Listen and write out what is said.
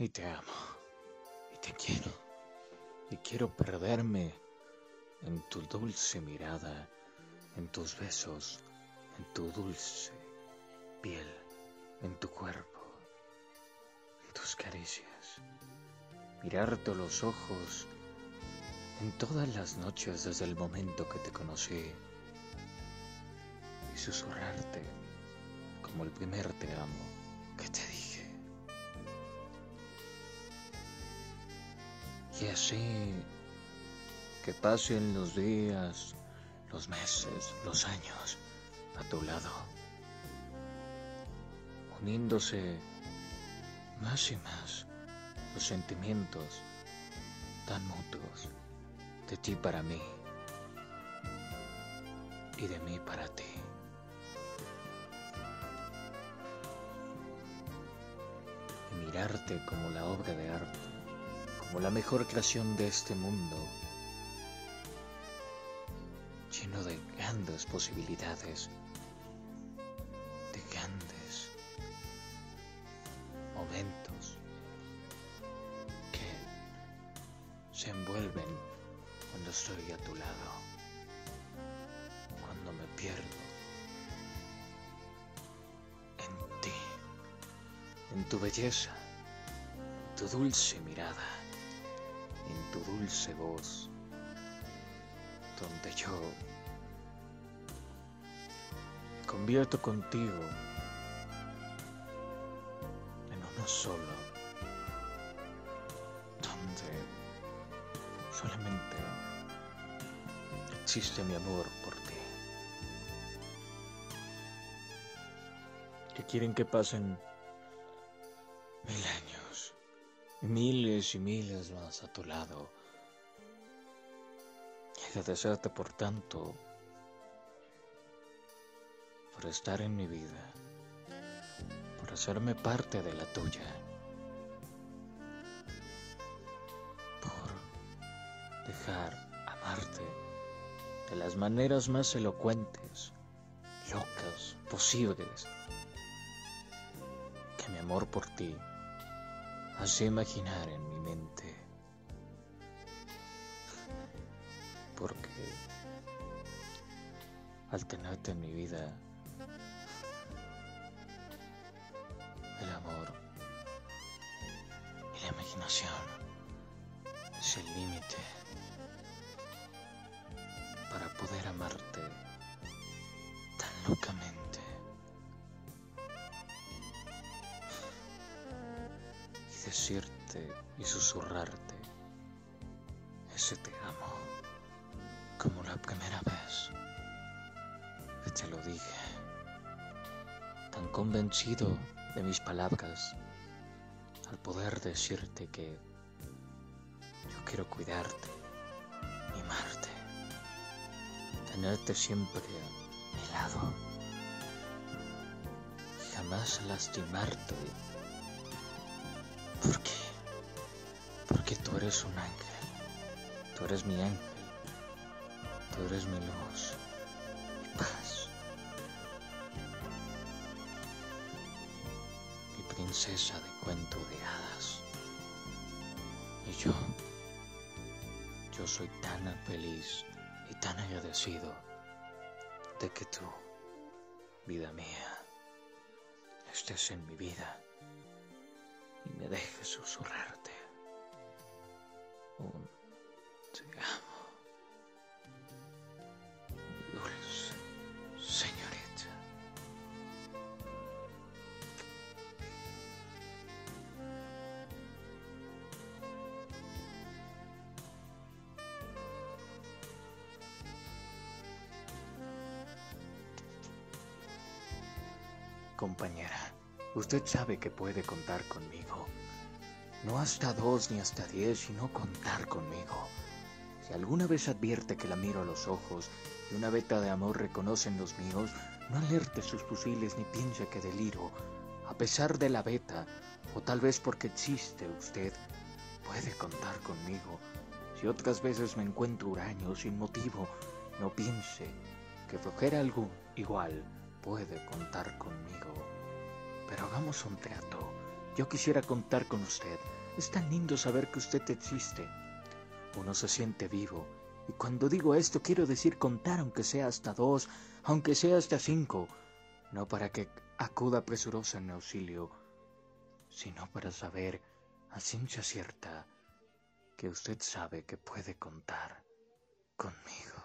y te amo y te quiero y quiero perderme en tu dulce mirada, en tus besos, en tu dulce piel, en tu cuerpo, en tus caricias. Mirarte los ojos en todas las noches desde el momento que te conocí y susurrarte como el primer te amo que te dije. Y así que pasen los días, los meses, los años a tu lado, uniéndose más y más los sentimientos tan mutuos de ti para mí y de mí para ti. Y mirarte como la obra de arte, como la mejor creación de este mundo, lleno de grandes posibilidades, de grandes momentos que se envuelven cuando estoy a tu lado, cuando me pierdo en ti, en tu belleza, tu dulce mirada, tu dulce voz, donde yo me convierto contigo en uno solo, donde solamente existe mi amor por ti. Que quieren que pasen mil años, miles y miles más a tu lado. Y agradecerte por tanto, por estar en mi vida, por hacerme parte de la tuya, por dejar amarte de las maneras más elocuentes, locas, posibles, que mi amor por ti hace imaginar en mi mente. Porque al tenerte en mi vida, el amor y la imaginación es el límite para poder amarte tan locamente decirte y susurrarte ese te amo como la primera vez que te lo dije tan convencido de mis palabras al poder decirte que yo quiero cuidarte mimarte tenerte siempre a mi lado jamás lastimarte. ¿Por qué? Porque tú eres un ángel, tú eres mi ángel, tú eres mi luz, mi paz, mi princesa de cuento de hadas. Y yo, yo soy tan feliz y tan agradecido de que tú, vida mía, estés en mi vida y me dejes susurrarte un te amo, dulce señorita. Compañera, usted sabe que puede contar conmigo. No hasta dos ni hasta diez, sino contar conmigo. Si alguna vez advierte que la miro a los ojos y una veta de amor reconoce en los míos, no alerte sus fusiles ni piense que deliro. A pesar de la veta, o tal vez porque existe usted, puede contar conmigo. Si otras veces me encuentro huraño sin motivo, no piense que flojera algún igual puede contar conmigo. Pero hagamos un trato. Yo quisiera contar con usted. Es tan lindo saber que usted existe. Uno se siente vivo. Y cuando digo esto quiero decir contar aunque sea hasta dos, aunque sea hasta cinco. No para que acuda presurosa en auxilio, sino para saber a ciencia cierta que usted sabe que puede contar conmigo.